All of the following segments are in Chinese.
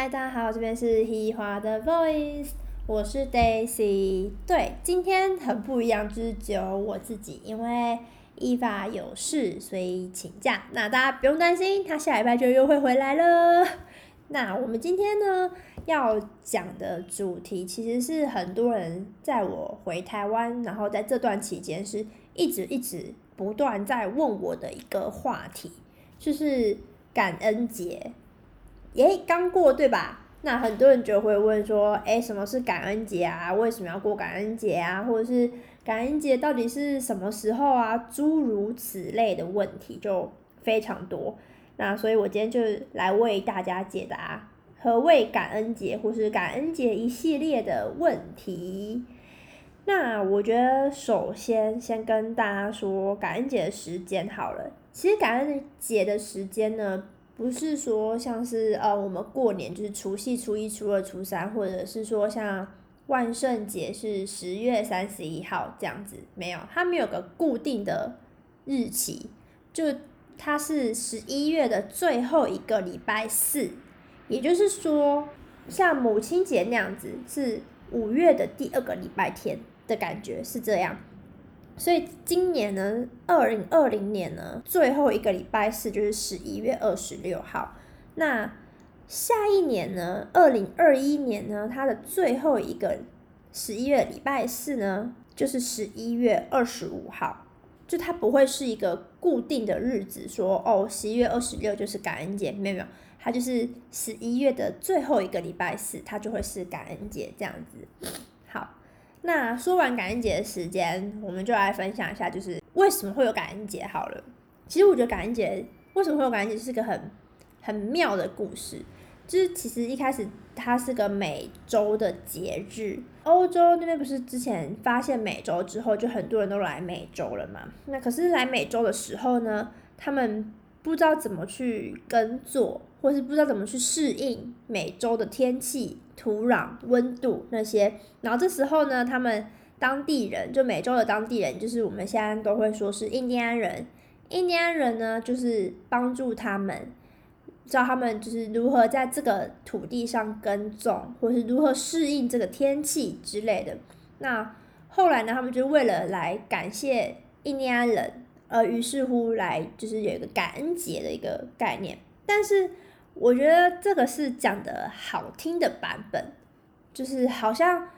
嗨，大家好，这边是嘻花的 Voice，我是 Daisy。对，今天很不一样，就是只有我自己，因为伊法有事，所以请假。那大家不用担心，他下礼拜就又会回来了。那我们今天呢，要讲的主题其实是很多人在我回台湾，然后在这段期间是一直一直不断在问我的一个话题，就是感恩节。耶，刚过对吧？那很多人就会问说，哎，什么是感恩节啊？为什么要过感恩节啊？或者是感恩节到底是什么时候啊？诸如此类的问题就非常多。那所以我今天就来为大家解答何谓感恩节，或是感恩节一系列的问题。那我觉得首先先跟大家说感恩节的时间好了。其实感恩节的时间呢？不是说像是呃，我们过年就是除夕、初一、初二、初三，或者是说像万圣节是十月三十一号这样子，没有，它没有个固定的日期，就它是十一月的最后一个礼拜四，也就是说，像母亲节那样子是五月的第二个礼拜天的感觉是这样。所以今年呢，二零二零年呢，最后一个礼拜四就是十一月二十六号。那下一年呢，二零二一年呢，它的最后一个十一月礼拜四呢，就是十一月二十五号。就它不会是一个固定的日子，说哦，十一月二十六就是感恩节，没有没有，它就是十一月的最后一个礼拜四，它就会是感恩节这样子。那说完感恩节的时间，我们就来分享一下，就是为什么会有感恩节。好了，其实我觉得感恩节为什么会有感恩节是个很很妙的故事。就是其实一开始它是个美洲的节日，欧洲那边不是之前发现美洲之后，就很多人都来美洲了嘛。那可是来美洲的时候呢，他们不知道怎么去耕作，或是不知道怎么去适应美洲的天气。土壤、温度那些，然后这时候呢，他们当地人就美洲的当地人，就是我们现在都会说是印第安人。印第安人呢，就是帮助他们，教他们就是如何在这个土地上耕种，或是如何适应这个天气之类的。那后来呢，他们就为了来感谢印第安人，呃，于是乎来就是有一个感恩节的一个概念，但是。我觉得这个是讲的好听的版本，就是好像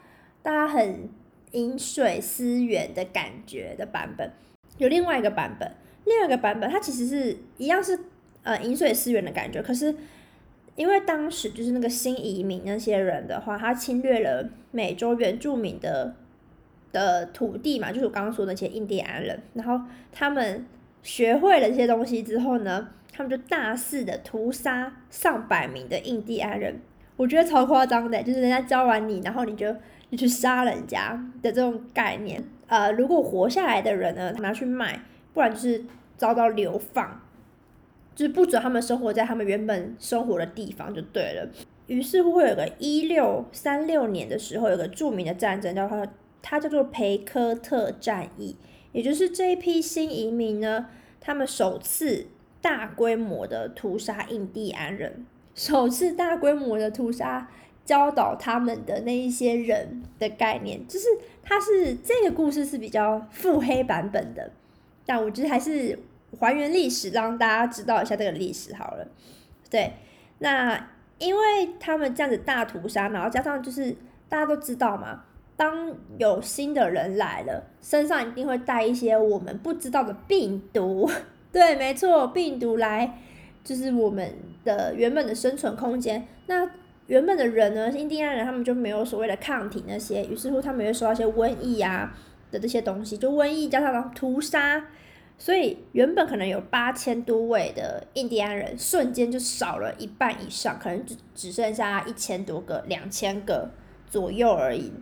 大家很饮水思源的感觉的版本。有另外一个版本，另外一个版本它其实是一样是呃饮水思源的感觉，可是因为当时就是那个新移民那些人的话，他侵略了美洲原住民的的土地嘛，就是我刚刚说那些印第安人，然后他们学会了这些东西之后呢。他们就大肆的屠杀上百名的印第安人，我觉得超夸张的，就是人家教完你，然后你就你去杀人家的这种概念。呃，如果活下来的人呢，拿去卖，不然就是遭到流放，就是不准他们生活在他们原本生活的地方就对了。于是乎会有个一六三六年的时候，有个著名的战争，叫它它叫做培科特战役，也就是这一批新移民呢，他们首次。大规模的屠杀印第安人，首次大规模的屠杀教导他们的那一些人的概念，就是它是这个故事是比较腹黑版本的，但我觉得还是还原历史，让大家知道一下这个历史好了。对，那因为他们这样子大屠杀，然后加上就是大家都知道嘛，当有新的人来了，身上一定会带一些我们不知道的病毒。对，没错，病毒来就是我们的原本的生存空间。那原本的人呢，印第安人他们就没有所谓的抗体那些，于是乎他们会受到一些瘟疫啊的这些东西，就瘟疫加上屠杀，所以原本可能有八千多位的印第安人，瞬间就少了一半以上，可能只只剩下一千多个、两千个左右而已。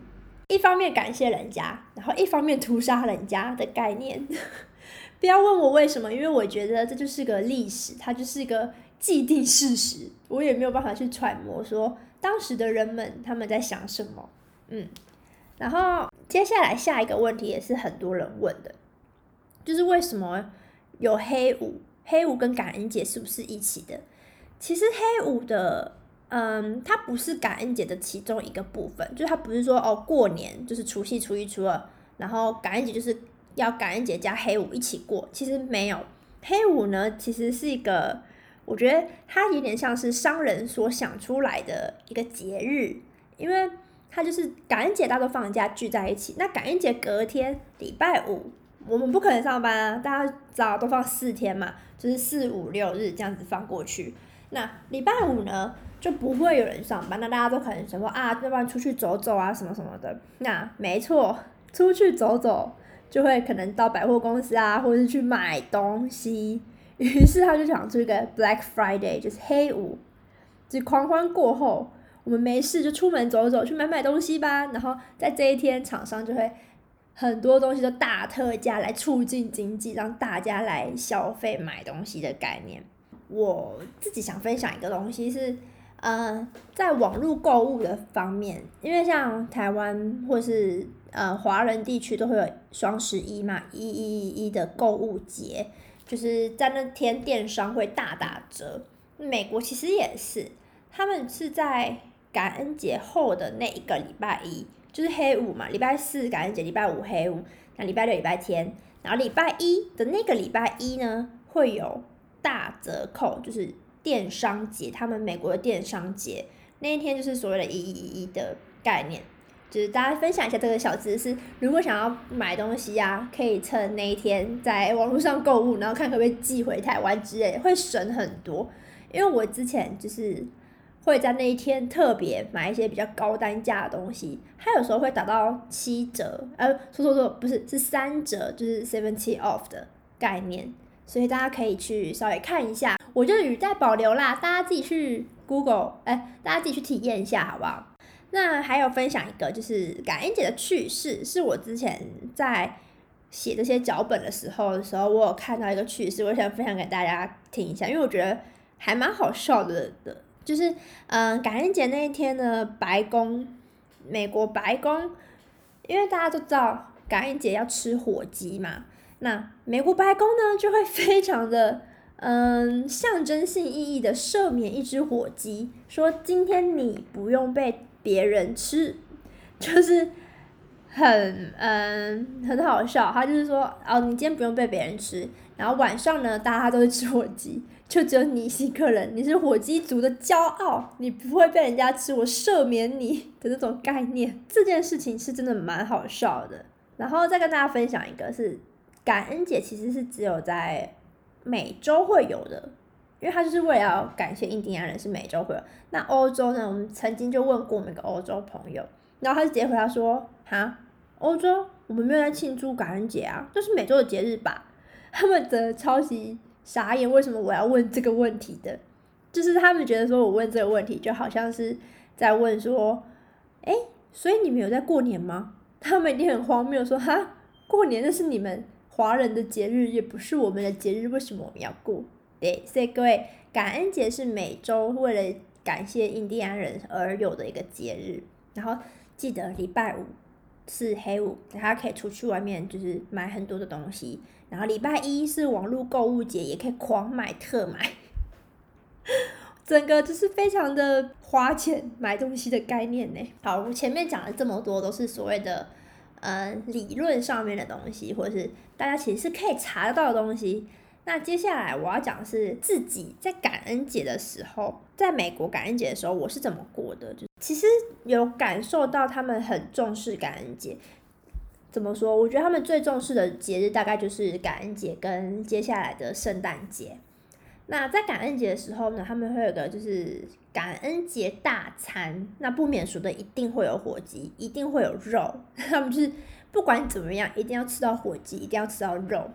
一方面感谢人家，然后一方面屠杀人家的概念。不要问我为什么，因为我觉得这就是个历史，它就是一个既定事实，我也没有办法去揣摩说当时的人们他们在想什么。嗯，然后接下来下一个问题也是很多人问的，就是为什么有黑五？黑五跟感恩节是不是一起的？其实黑五的嗯，它不是感恩节的其中一个部分，就是它不是说哦过年就是除夕、初一、初二，然后感恩节就是要感恩节加黑五一起过，其实没有。黑五呢，其实是一个，我觉得它有点像是商人所想出来的一个节日，因为它就是感恩节大家都放假聚在一起，那感恩节隔天礼拜五，我们不可能上班啊，大家早都放四天嘛，就是四五六日这样子放过去。那礼拜五呢就不会有人上班，那大家都可能想说啊，要不然出去走走啊什么什么的。那没错，出去走走。就会可能到百货公司啊，或者是去买东西，于是他就想出一个 Black Friday，就是黑五，就狂欢过后，我们没事就出门走走，去买买东西吧。然后在这一天，厂商就会很多东西都大特价来促进经济，让大家来消费买东西的概念。我自己想分享一个东西是，呃，在网络购物的方面，因为像台湾或是。呃，华人地区都会有双十一嘛，一一一的购物节，就是在那天电商会大打折。美国其实也是，他们是在感恩节后的那一个礼拜一，就是黑五嘛，礼拜四感恩节，礼拜五黑五，那礼拜六礼拜天，然后礼拜一的那个礼拜一呢，会有大折扣，就是电商节，他们美国的电商节那一天就是所谓的“一一一”的概念。就是大家分享一下这个小知识，如果想要买东西呀，可以趁那一天在网络上购物，然后看可不可以寄回台湾之类，会省很多。因为我之前就是会在那一天特别买一些比较高单价的东西，它有时候会打到七折，呃，说说说，不是是三折，就是 seventy off 的概念，所以大家可以去稍微看一下。我就语带保留啦，大家自己去 Google，哎，大家自己去体验一下好不好？那还有分享一个，就是感恩节的趣事，是我之前在写这些脚本的时候的时候，我有看到一个趣事，我想分享给大家听一下，因为我觉得还蛮好笑的的，就是嗯，感恩节那一天呢，白宫，美国白宫，因为大家都知道感恩节要吃火鸡嘛，那美国白宫呢就会非常的嗯象征性意义的赦免一只火鸡，说今天你不用被。别人吃，就是很嗯很好笑。他就是说，哦，你今天不用被别人吃，然后晚上呢，大家都会吃火鸡，就只有你一个人，你是火鸡族的骄傲，你不会被人家吃，我赦免你的这种概念。这件事情是真的蛮好笑的。然后再跟大家分享一个，是感恩节其实是只有在美洲会有的。因为他就是为了要感谢印第安人是美洲会有，那欧洲呢？我们曾经就问过我们一个欧洲朋友，然后他就直接回答说：哈，欧洲我们没有在庆祝感恩节啊，这是美洲的节日吧？他们的超级傻眼，为什么我要问这个问题的？就是他们觉得说我问这个问题就好像是在问说，哎，所以你们有在过年吗？他们一定很荒谬，说哈，过年那是你们华人的节日，也不是我们的节日，为什么我们要过？对，所以各位，感恩节是美洲为了感谢印第安人而有的一个节日。然后记得礼拜五是黑五，大家可以出去外面就是买很多的东西。然后礼拜一是网络购物节，也可以狂买特买，整个就是非常的花钱买东西的概念呢。好，我前面讲了这么多，都是所谓的呃理论上面的东西，或者是大家其实是可以查得到的东西。那接下来我要讲的是自己在感恩节的时候，在美国感恩节的时候我是怎么过的。就其实有感受到他们很重视感恩节。怎么说？我觉得他们最重视的节日大概就是感恩节跟接下来的圣诞节。那在感恩节的时候呢，他们会有个就是感恩节大餐，那不免俗的一定会有火鸡，一定会有肉。他们就是不管怎么样，一定要吃到火鸡，一定要吃到肉。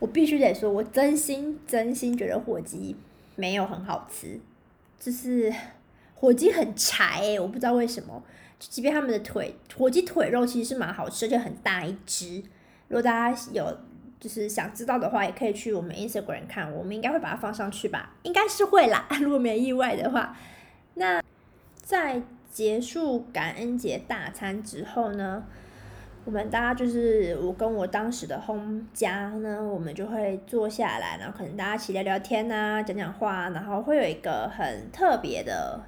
我必须得说，我真心真心觉得火鸡没有很好吃，就是 火鸡很柴诶，我不知道为什么。即便他们的腿火鸡腿肉其实是蛮好吃，而且很大一只。如果大家有就是想知道的话，也可以去我们 Instagram 看，我们应该会把它放上去吧，应该是会啦。如果没意外的话，那在结束感恩节大餐之后呢？我们大家就是我跟我当时的 home 家呢，我们就会坐下来，然后可能大家一起聊聊天呐，讲讲话，然后会有一个很特别的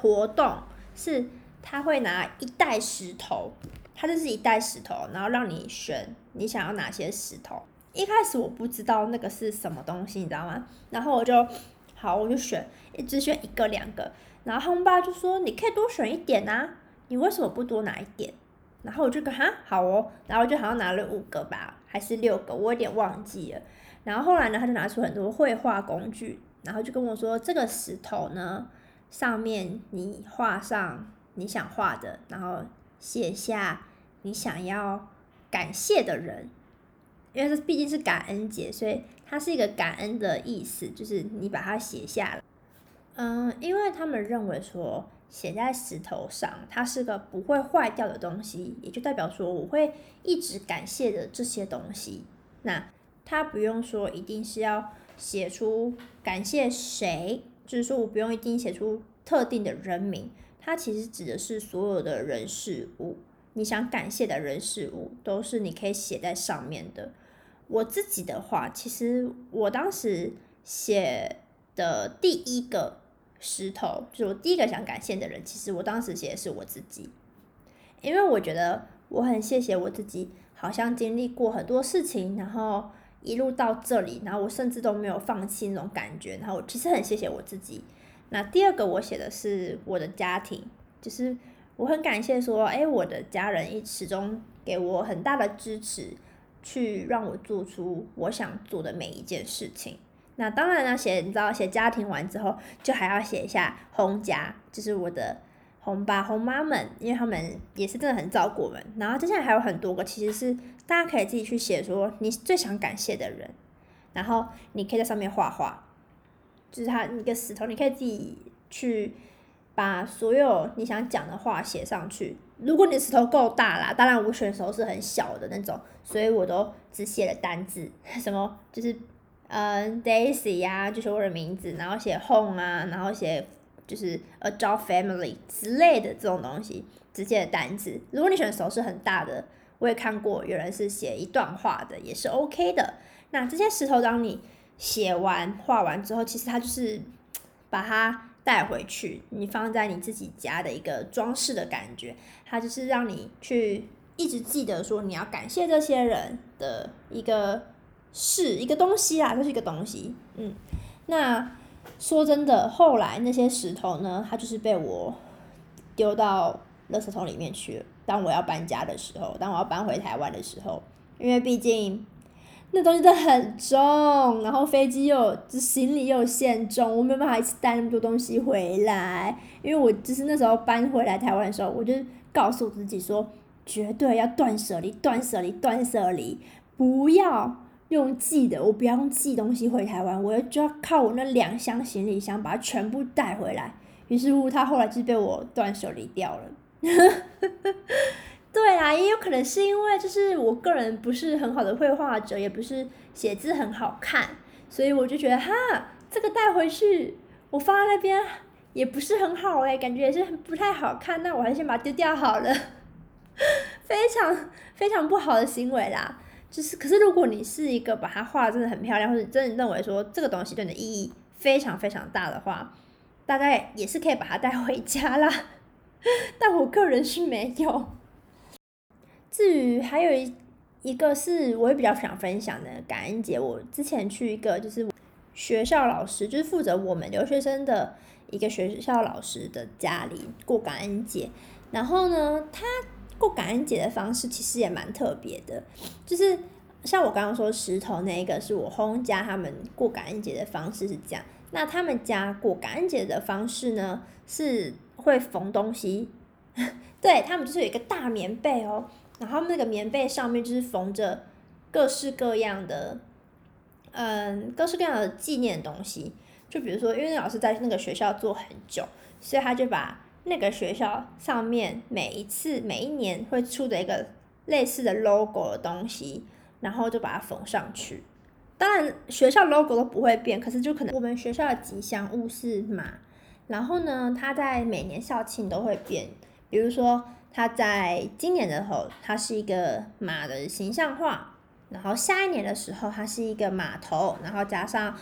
活动是，他会拿一袋石头，他就是一袋石头，然后让你选你想要哪些石头。一开始我不知道那个是什么东西，你知道吗？然后我就好，我就选，一只选一个两个。然后他爸就说：“你可以多选一点啊，你为什么不多拿一点？”然后我就跟哈好哦，然后就好像拿了五个吧，还是六个，我有点忘记了。然后后来呢，他就拿出很多绘画工具，然后就跟我说：“这个石头呢，上面你画上你想画的，然后写下你想要感谢的人。”因为这毕竟是感恩节，所以它是一个感恩的意思，就是你把它写下来。嗯，因为他们认为说写在石头上，它是个不会坏掉的东西，也就代表说我会一直感谢的这些东西。那他不用说一定是要写出感谢谁，就是说我不用一定写出特定的人名，它其实指的是所有的人事物，你想感谢的人事物都是你可以写在上面的。我自己的话，其实我当时写的第一个石头，就是我第一个想感谢的人，其实我当时写的是我自己，因为我觉得我很谢谢我自己，好像经历过很多事情，然后一路到这里，然后我甚至都没有放弃那种感觉，然后我其实很谢谢我自己。那第二个我写的是我的家庭，就是我很感谢说，哎，我的家人一始终给我很大的支持。去让我做出我想做的每一件事情。那当然呢，写你知道写家庭完之后，就还要写一下红家，就是我的红爸红妈们，因为他们也是真的很照顾我们。然后接下来还有很多个，其实是大家可以自己去写，说你最想感谢的人，然后你可以在上面画画，就是他一个石头，你可以自己去把所有你想讲的话写上去。如果你石头够大啦，当然我选的时候是很小的那种，所以我都只写了单字，什么就是嗯 Daisy 呀，就是我的名字，然后写 home 啊，然后写就是 a job family 之类的这种东西，直接的单字。如果你选的时候是很大的，我也看过有人是写一段话的，也是 OK 的。那这些石头当你写完画完之后，其实它就是把它。带回去，你放在你自己家的一个装饰的感觉，它就是让你去一直记得说你要感谢这些人的一个事，一个东西啊，就是一个东西。嗯，那说真的，后来那些石头呢，它就是被我丢到垃圾桶里面去了。当我要搬家的时候，当我要搬回台湾的时候，因为毕竟。那东西都很重，然后飞机又行李又限重，我没办法一次带那么多东西回来。因为我就是那时候搬回来台湾的时候，我就告诉自己说，绝对要断舍离，断舍离，断舍离，不要用寄的，我不要用寄东西回台湾，我就要靠我那两箱行李箱把它全部带回来。于是乎，他后来就被我断舍离掉了。对啊，也有可能是因为就是我个人不是很好的绘画者，也不是写字很好看，所以我就觉得哈，这个带回去我放在那边也不是很好哎，感觉也是不太好看，那我还是先把它丢掉好了，非常非常不好的行为啦。就是可是如果你是一个把它画的真的很漂亮，或者真的认为说这个东西对你的意义非常非常大的话，大概也是可以把它带回家啦。但我个人是没有。至于还有一一个是我也比较想分享的感恩节，我之前去一个就是学校老师，就是负责我们留学生的一个学校老师的家里过感恩节。然后呢，他过感恩节的方式其实也蛮特别的，就是像我刚刚说石头那一个是我轰家他们过感恩节的方式是这样。那他们家过感恩节的方式呢，是会缝东西，对他们就是有一个大棉被哦。然后那个棉被上面就是缝着各式各样的，嗯，各式各样的纪念东西。就比如说，因为老师在那个学校做很久，所以他就把那个学校上面每一次、每一年会出的一个类似的 logo 的东西，然后就把它缝上去。当然，学校 logo 都不会变，可是就可能我们学校的吉祥物是马，然后呢，它在每年校庆都会变，比如说。它在今年的时候，它是一个马的形象化，然后下一年的时候，它是一个马头，然后加上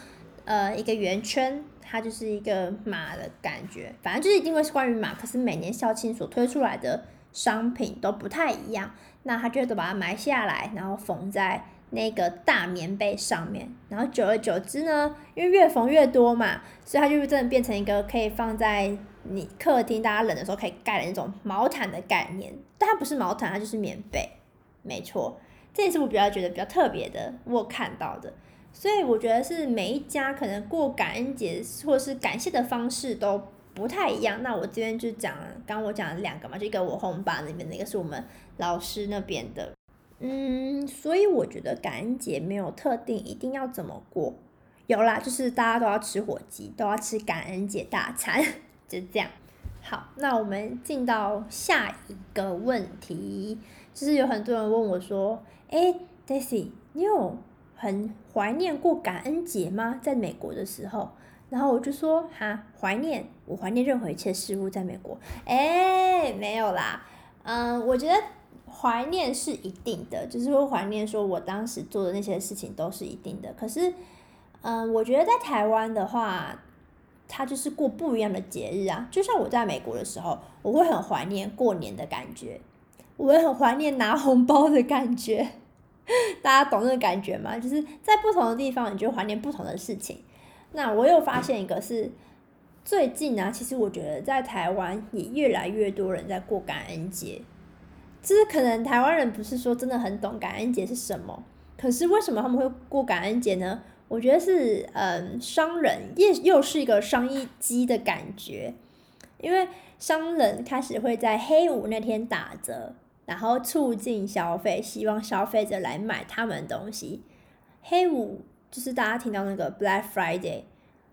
呃一个圆圈，它就是一个马的感觉，反正就是一定会是关于马。可是每年校庆所推出来的商品都不太一样，那他就都把它埋下来，然后缝在那个大棉被上面。然后久而久之呢，因为越缝越多嘛，所以它就真的变成一个可以放在你客厅大家冷的时候可以盖的那种毛毯的概念。但它不是毛毯，它就是棉被，没错。这也是我比较觉得比较特别的，我看到的。所以我觉得是每一家可能过感恩节或是感谢的方式都不太一样。那我这边就讲，刚我讲了两个嘛，就一个我红爸那边，那个是我们老师那边的。嗯，所以我觉得感恩节没有特定一定要怎么过，有啦，就是大家都要吃火鸡，都要吃感恩节大餐，就这样。好，那我们进到下一个问题，就是有很多人问我说：“哎，Daisy，你有？”很怀念过感恩节吗？在美国的时候，然后我就说哈，怀念，我怀念任何一切事物在美国。哎，没有啦，嗯，我觉得怀念是一定的，就是会怀念说我当时做的那些事情都是一定的。可是，嗯，我觉得在台湾的话，它就是过不一样的节日啊。就像我在美国的时候，我会很怀念过年的感觉，我会很怀念拿红包的感觉。大家懂那个感觉吗？就是在不同的地方，你就怀念不同的事情。那我又发现一个是最近啊，其实我觉得在台湾也越来越多人在过感恩节。就是可能台湾人不是说真的很懂感恩节是什么，可是为什么他们会过感恩节呢？我觉得是嗯，商人又又是一个商业机的感觉，因为商人开始会在黑五那天打折。然后促进消费，希望消费者来买他们的东西。黑五就是大家听到那个 Black Friday，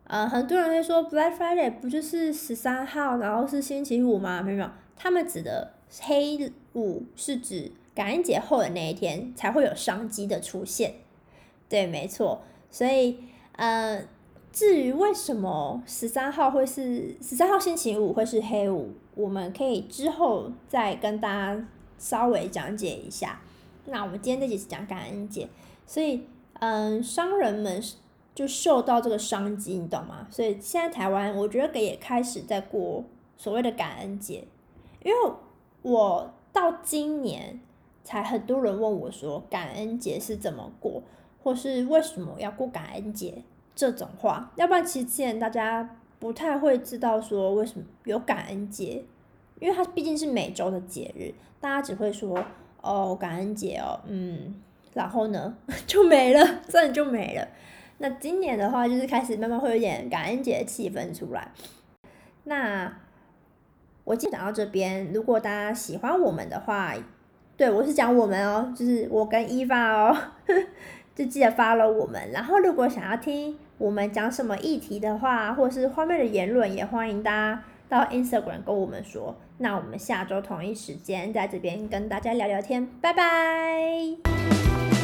呃，很多人会说 Black Friday 不就是十三号，然后是星期五吗？没有，他们指的黑五是指感恩节后的那一天才会有商机的出现。对，没错。所以，呃，至于为什么十三号会是十三号星期五会是黑五，我们可以之后再跟大家。稍微讲解一下，那我们今天这集是讲感恩节，所以嗯，商人们就受到这个商机，你懂吗？所以现在台湾我觉得也开始在过所谓的感恩节，因为我到今年才很多人问我说感恩节是怎么过，或是为什么要过感恩节这种话，要不然其实之前大家不太会知道说为什么有感恩节。因为它毕竟是每周的节日，大家只会说哦感恩节哦，嗯，然后呢 就没了，真的就没了。那今年的话，就是开始慢慢会有点感恩节的气氛出来。那我今天讲到这边，如果大家喜欢我们的话，对我是讲我们哦，就是我跟伊娃哦，就记得发了我们。然后如果想要听我们讲什么议题的话，或是方面的言论，也欢迎大家。到 Instagram 跟我们说，那我们下周同一时间在这边跟大家聊聊天，拜拜。